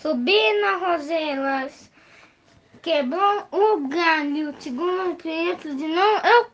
Subi na Roselas, quebrou é o galho, segundo preto de não, eu.